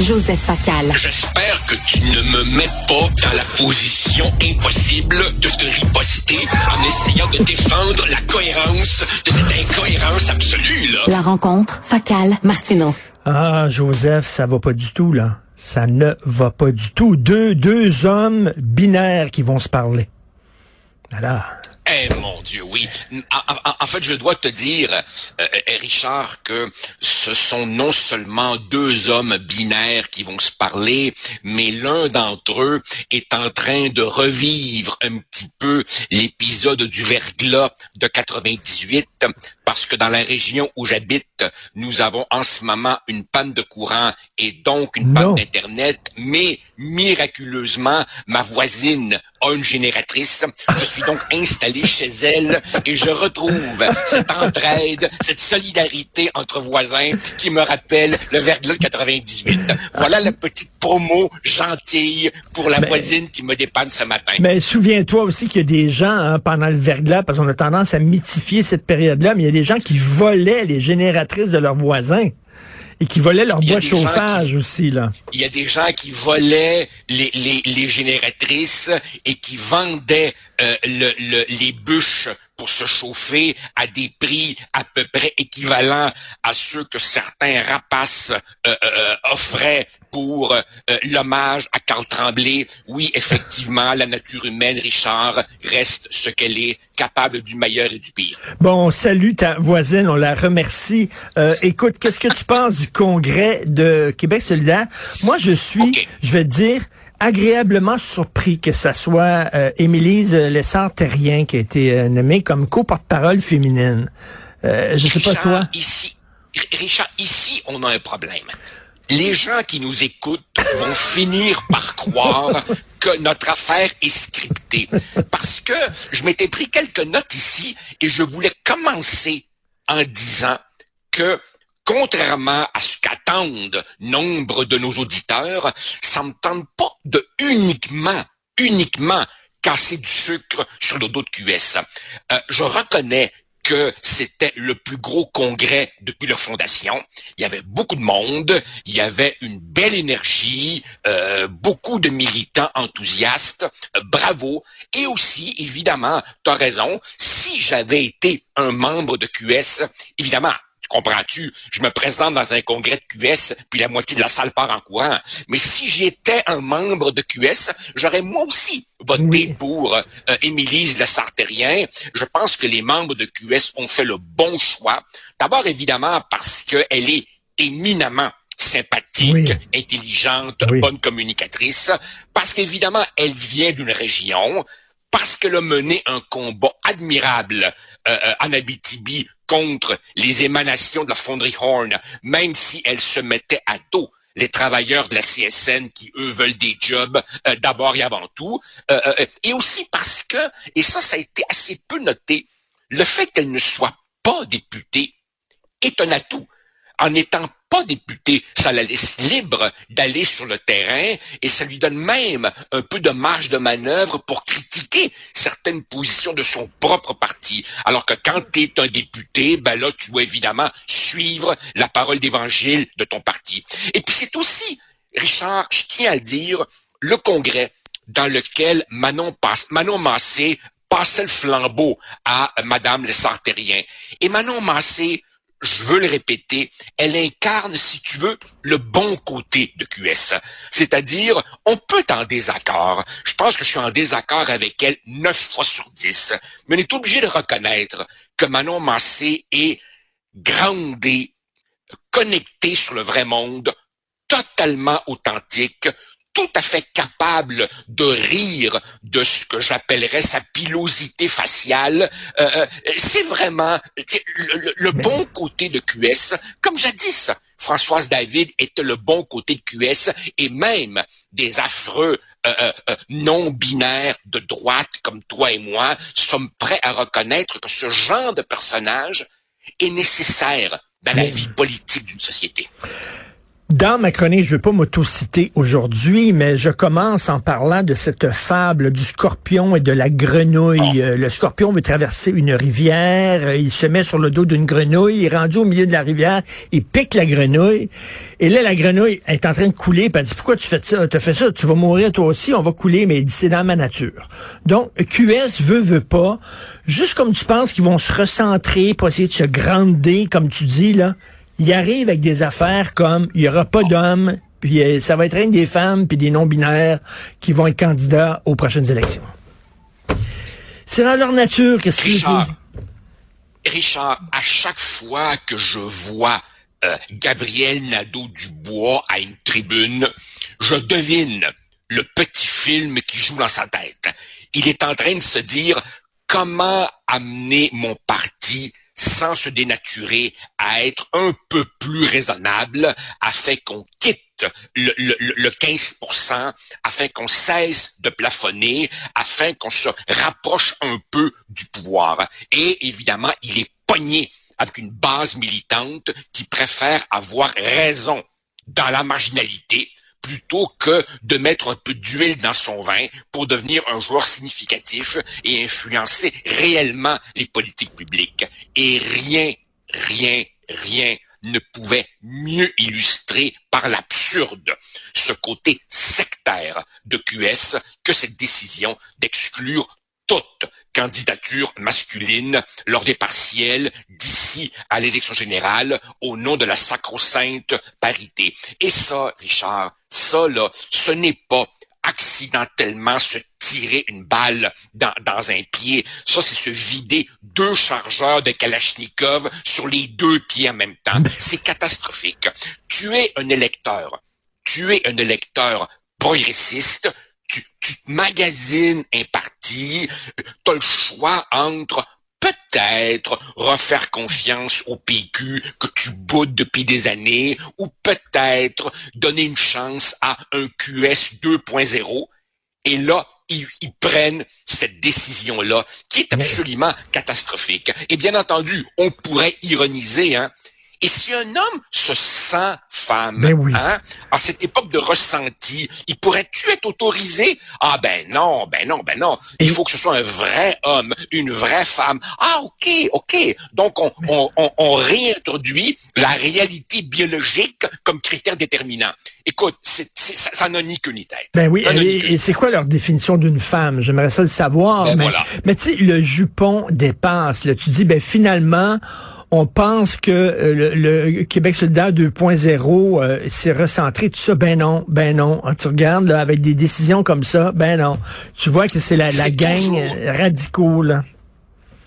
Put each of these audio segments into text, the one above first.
Joseph Facal. J'espère que tu ne me mets pas dans la position impossible de te riposter en essayant de défendre la cohérence de cette incohérence absolue, là. La rencontre Facal-Martineau. Ah, Joseph, ça va pas du tout, là. Ça ne va pas du tout. Deux, deux hommes binaires qui vont se parler. Voilà. Eh mon Dieu, oui. En, fait, je dois te dire, euh, Richard, que ce sont non seulement deux hommes binaires qui vont se parler, mais l'un d'entre eux est en train de revivre un petit peu l'épisode du verglas de 98, parce que dans la région où j'habite, nous avons en ce moment une panne de courant et donc une panne d'Internet, mais miraculeusement, ma voisine a une génératrice. Je suis donc installé chez elle et je retrouve cette entraide, cette solidarité entre voisins qui me rappelle le verglas de 98. Voilà la petite promo gentille pour la voisine qui me dépanne ce matin. Mais souviens-toi aussi qu'il y a des gens hein, pendant le verglas, parce qu'on a tendance à mythifier cette période-là, mais il y a des gens qui volaient les génératrices de leurs voisins et qui volaient leur bois de chauffage aussi, là. Il y a des gens qui volaient les, les, les génératrices et qui vendaient euh, le, les bûches pour se chauffer à des prix à peu près équivalents à ceux que certains rapaces euh, euh, offraient pour l'hommage à Carl Tremblay. Oui, effectivement, la nature humaine, Richard, reste ce qu'elle est, capable du meilleur et du pire. Bon, salut ta voisine, on la remercie. écoute, qu'est-ce que tu penses du congrès de Québec solidaire? Moi, je suis, je vais te dire, agréablement surpris que ça soit euh, Émilise Lessard-Terrien qui a été euh, nommée comme co-porte-parole féminine. Euh, je sais pas toi? Ici, Richard, ici, on a un problème. Les gens qui nous écoutent vont finir par croire que notre affaire est scriptée. Parce que je m'étais pris quelques notes ici et je voulais commencer en disant que contrairement à ce nombre de nos auditeurs, ça me tente pas de uniquement, uniquement casser du sucre sur le dos de QS. Euh, je reconnais que c'était le plus gros congrès depuis la fondation. Il y avait beaucoup de monde, il y avait une belle énergie, euh, beaucoup de militants enthousiastes, euh, bravo. Et aussi, évidemment, tu as raison, si j'avais été un membre de QS, évidemment, comprends-tu? Je me présente dans un congrès de QS, puis la moitié de la salle part en courant. Mais si j'étais un membre de QS, j'aurais moi aussi voté pour euh, Émilie Le Sartérien. Je pense que les membres de QS ont fait le bon choix. D'abord, évidemment, parce qu'elle est éminemment sympathique, intelligente, bonne communicatrice, parce qu'évidemment, elle vient d'une région, parce qu'elle a mené un combat admirable euh, euh en contre les émanations de la fonderie Horn, même si elle se mettait à dos les travailleurs de la CSN qui, eux, veulent des jobs euh, d'abord et avant tout. Euh, euh, et aussi parce que, et ça, ça a été assez peu noté, le fait qu'elle ne soit pas députée est un atout. En étant pas député, ça la laisse libre d'aller sur le terrain et ça lui donne même un peu de marge de manœuvre pour critiquer certaines positions de son propre parti. Alors que quand tu es un député, ben là, tu dois évidemment suivre la parole d'évangile de ton parti. Et puis c'est aussi, Richard, je tiens à le dire, le congrès dans lequel Manon, Massé passait le flambeau à Madame Lessard-Terrien. Et Manon Massé je veux le répéter, elle incarne, si tu veux, le bon côté de QS. C'est-à-dire, on peut être en désaccord. Je pense que je suis en désaccord avec elle neuf fois sur dix. Mais on est obligé de reconnaître que Manon Massé est grandée, connectée sur le vrai monde, totalement authentique, tout à fait capable de rire de ce que j'appellerais sa pilosité faciale. Euh, euh, c'est vraiment le, bon côté de QS. Comme jadis, Françoise David était le bon côté de QS et même des affreux euh, non-binaires de droite comme toi et moi sommes prêts à reconnaître que ce genre de personnage est nécessaire dans la vie politique d'une société. Dans ma chronique, je ne vais pas m'auto-citer aujourd'hui, mais je commence en parlant de cette fable du scorpion et de la grenouille. Ah. Euh, le scorpion veut traverser une rivière, euh, il se met sur le dos d'une grenouille, il est rendu au milieu de la rivière, il pique la grenouille, et là, la grenouille est en train de couler, puis elle dit, pourquoi tu fais ça? Tu fais ça, tu vas mourir toi aussi, on va couler, mais il dit, c'est dans ma nature. Donc, QS veut, veut pas, juste comme tu penses qu'ils vont se recentrer pour essayer de se grander, comme tu dis, là, il arrive avec des affaires comme il y aura pas d'hommes, puis euh, ça va être rien des femmes puis des non-binaires qui vont être candidats aux prochaines élections. C'est dans leur nature, qu'est-ce qu'ils Richard, Richard, à chaque fois que je vois euh, Gabriel Nadeau-Dubois à une tribune, je devine le petit film qui joue dans sa tête. Il est en train de se dire comment amener mon parti sans se dénaturer à être un peu plus raisonnable afin qu'on quitte le, le, le 15%, afin qu'on cesse de plafonner, afin qu'on se rapproche un peu du pouvoir. Et évidemment, il est pogné avec une base militante qui préfère avoir raison dans la marginalité plutôt que de mettre un peu d'huile dans son vin pour devenir un joueur significatif et influencer réellement les politiques publiques. Et rien, rien, rien ne pouvait mieux illustrer par l'absurde ce côté sectaire de QS que cette décision d'exclure toute candidature masculine lors des partiels d'ici à l'élection générale au nom de la sacro-sainte parité. Et ça, Richard, ça là, ce n'est pas accidentellement se tirer une balle dans, dans un pied. Ça, c'est se vider deux chargeurs de Kalachnikov sur les deux pieds en même temps. C'est catastrophique. Tu es un électeur. Tu es un électeur progressiste tu, tu magasines un parti, tu as le choix entre peut-être refaire confiance au PQ que tu boudes depuis des années, ou peut-être donner une chance à un QS 2.0. Et là, ils, ils, prennent cette décision-là, qui est absolument catastrophique. Et bien entendu, on pourrait ironiser, hein, et si un homme se sent femme, ben oui. hein, à cette époque de ressenti, il pourrait-tu être autorisé? Ah ben non, ben non, ben non. Il faut que ce soit un vrai homme, une vraie femme. Ah ok, ok. Donc on, on, on, on réintroduit la réalité biologique comme critère déterminant. Écoute, c'est, ça n'a ni queue ni tête. Ben oui, et, c'est quoi leur définition d'une femme? J'aimerais ça le savoir. Ben mais voilà. mais tu sais, le jupon dépasse. Là. Tu dis, ben finalement, on pense que euh, le, Québec solidaire 2.0 euh, s'est recentré, tout ça, ben non, ben non. Quand tu regardes là, avec des décisions comme ça, ben non. Tu vois que c'est la, la gang radicaux, là.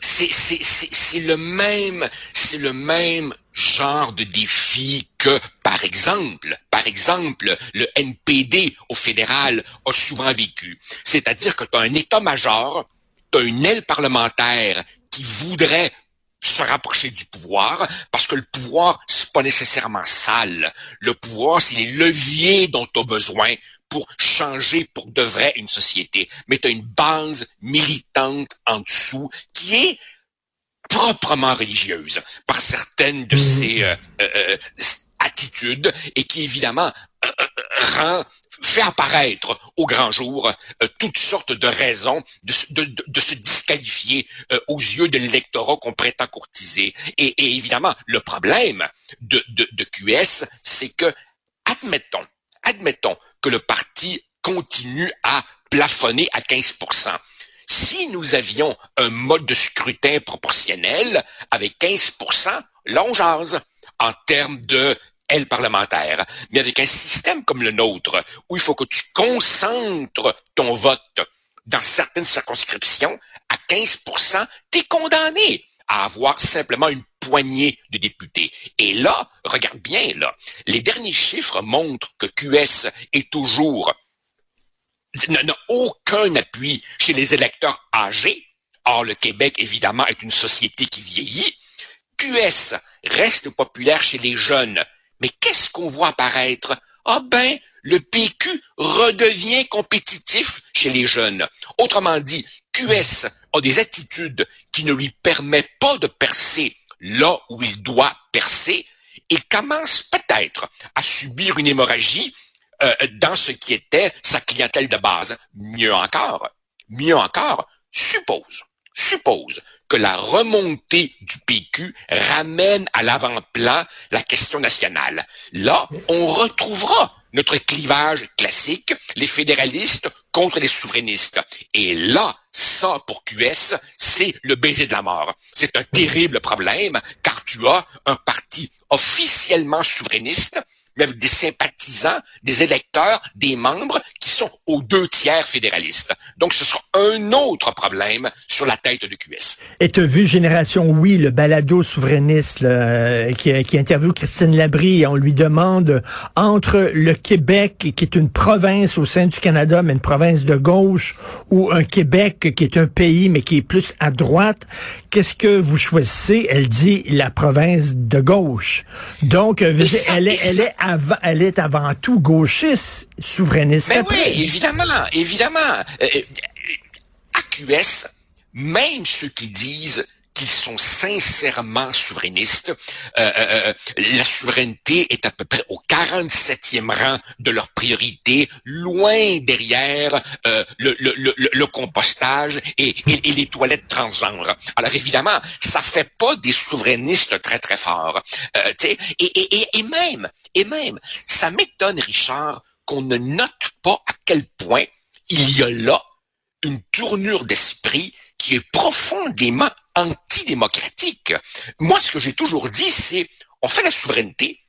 C'est le même, c'est le même genre de défi que, par exemple, par exemple, le NPD au fédéral a souvent vécu. C'est-à-dire que tu as un état-major, tu as une aile parlementaire qui voudrait se rapprocher du pouvoir, parce que le pouvoir, c'est pas nécessairement sale. Le pouvoir, c'est les leviers dont tu as besoin pour changer pour de vrai une société. Mais tu as une base militante en dessous qui est proprement religieuse par certaines de mmh. ces euh, euh, euh, attitudes et qui évidemment rend fait apparaître au grand jour euh, toutes sortes de raisons de, de, de se disqualifier euh, aux yeux de l'électorat qu'on prétend courtiser. Et, et, évidemment, le problème de, de QS, c'est que, admettons, admettons que le parti continue à plafonner à 15% si nous avions un mode de scrutin proportionnel avec 15 là on jase en termes de parlementaire, mais avec un système comme le nôtre, où il faut que tu concentres ton vote dans certaines circonscriptions, à 15% tu es condamné à avoir simplement une poignée de députés. Et là, regarde bien, là, les derniers chiffres montrent que QS est toujours n'a aucun appui chez les électeurs âgés. Or, le Québec, évidemment, est une société qui vieillit. QS reste populaire chez les jeunes, mais qu'est-ce qu'on voit apparaître? Ah ben, le PQ redevient compétitif chez les jeunes. Autrement dit, QS a des attitudes qui ne lui permettent pas de percer là où il doit percer, et commence peut-être à subir une hémorragie euh, dans ce qui était sa clientèle de base. Mieux encore, mieux encore, suppose, suppose que la remontée du PQ ramène à l'avant-plan la question nationale. Là, on retrouvera notre clivage classique, les fédéralistes contre les souverainistes. Et là, ça, pour QS, c'est le baiser de la mort. C'est un terrible problème, car tu as un parti officiellement souverainiste mais avec des sympathisants, des électeurs, des membres sont aux deux tiers fédéralistes. Donc, ce sera un autre problème sur la tête de QS. Et tu as vu Génération Oui, le balado souverainiste euh, qui, qui interviewe Christine Labrie et on lui demande entre le Québec, qui est une province au sein du Canada, mais une province de gauche, ou un Québec qui est un pays, mais qui est plus à droite, qu'est-ce que vous choisissez? Elle dit la province de gauche. Donc, elle, est, elle est elle est avant tout gauchiste, souverainiste. Mais oui, évidemment, évidemment. Euh, euh, AQS, même ceux qui disent qu'ils sont sincèrement souverainistes. Euh, euh, la souveraineté est à peu près au 47e rang de leur priorité, loin derrière euh, le, le, le, le, compostage et, et, les toilettes transgenres. Alors évidemment, ça fait pas des souverainistes très très forts. et, et, et même, et même, ça m'étonne, Richard, qu'on ne note pas à quel point il y a là une tournure d'esprit qui est profondément antidémocratique. Moi, ce que j'ai toujours dit, c'est on fait la souveraineté,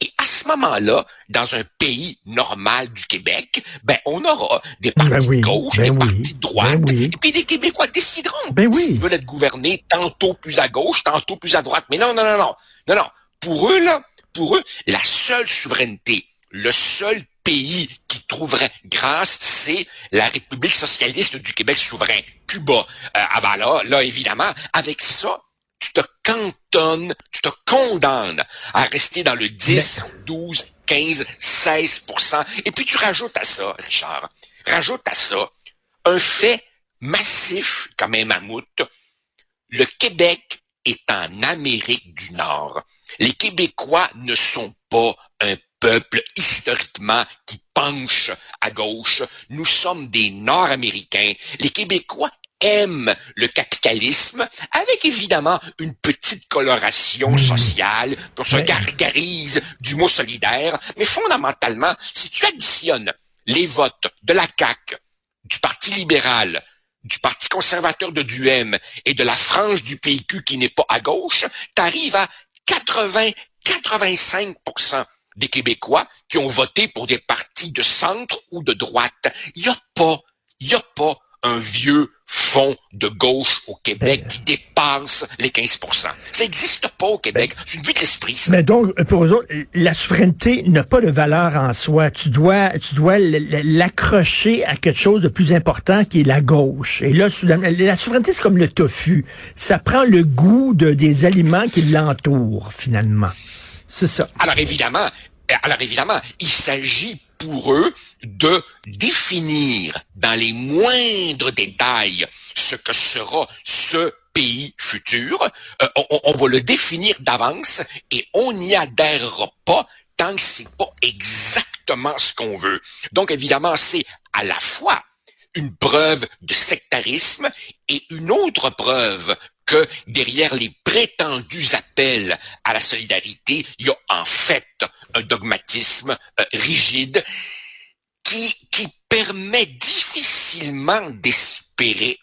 et à ce moment-là, dans un pays normal du Québec, ben on aura des ben partis de gauche, ben des partis de droite, ben et puis les Québécois décideront s'ils veulent être gouvernés tantôt plus à gauche, tantôt plus à droite. Mais non, non, non, non, non, non. Pour eux là, pour eux, la seule souveraineté, le seul pays qui trouverait grâce, c'est la République socialiste du Québec souverain, Cuba. Euh, ah ben là, là, évidemment, avec ça, tu te cantonnes, tu te condamnes à rester dans le 10, 12, 15, 16% Et puis tu rajoutes à ça, Richard, rajoute à ça un fait massif comme un mammouth. Le Québec est en Amérique du Nord. Les Québécois ne sont pas un peuple historiquement qui penche à gauche. Nous sommes des Nord-Américains. Les Québécois aiment le capitalisme, avec évidemment une petite coloration sociale, pour se gargarise du mot solidaire, mais fondamentalement, si tu additionnes les votes de la CAQ, du Parti libéral, du Parti conservateur de Duhem et de la frange du PQ qui n'est pas à gauche, tu arrives à 80-85 des Québécois qui ont voté pour des partis de centre ou de droite. Il n'y a pas, il y a pas un vieux fond de gauche au Québec qui dépasse les 15% Ça n'existe pas au Québec. C'est une vue de l'esprit. Mais donc, pour eux autres, la souveraineté n'a pas de valeur en soi. Tu dois, tu dois l'accrocher à quelque chose de plus important qui est la gauche. Et là, la souveraineté, c'est comme le tofu. Ça prend le goût de, des aliments qui l'entourent, finalement. C'est ça. Alors évidemment, alors évidemment, il s'agit pour eux de définir dans les moindres détails ce que sera ce pays futur. Euh, on, va le définir d'avance et on n'y adhérera pas tant que c'est pas exactement ce qu'on veut. Donc évidemment, c'est à la fois une preuve de sectarisme et une autre preuve que derrière les prétendus appels à la solidarité, il y a en fait un dogmatisme euh, rigide qui, qui permet difficilement d'espérer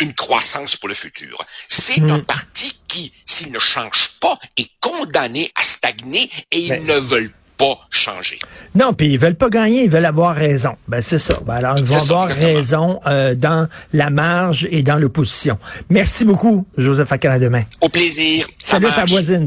une croissance pour le futur. C'est hmm. un parti qui, s'il ne change pas, est condamné à stagner et ils ben, ne veulent pas changer. Non, puis ils veulent pas gagner, ils veulent avoir raison. Ben c'est ça. Ben, alors ils vont avoir raison euh, dans la marge et dans l'opposition. Merci beaucoup, Joseph Akala demain. Au plaisir. Salut ta voisine.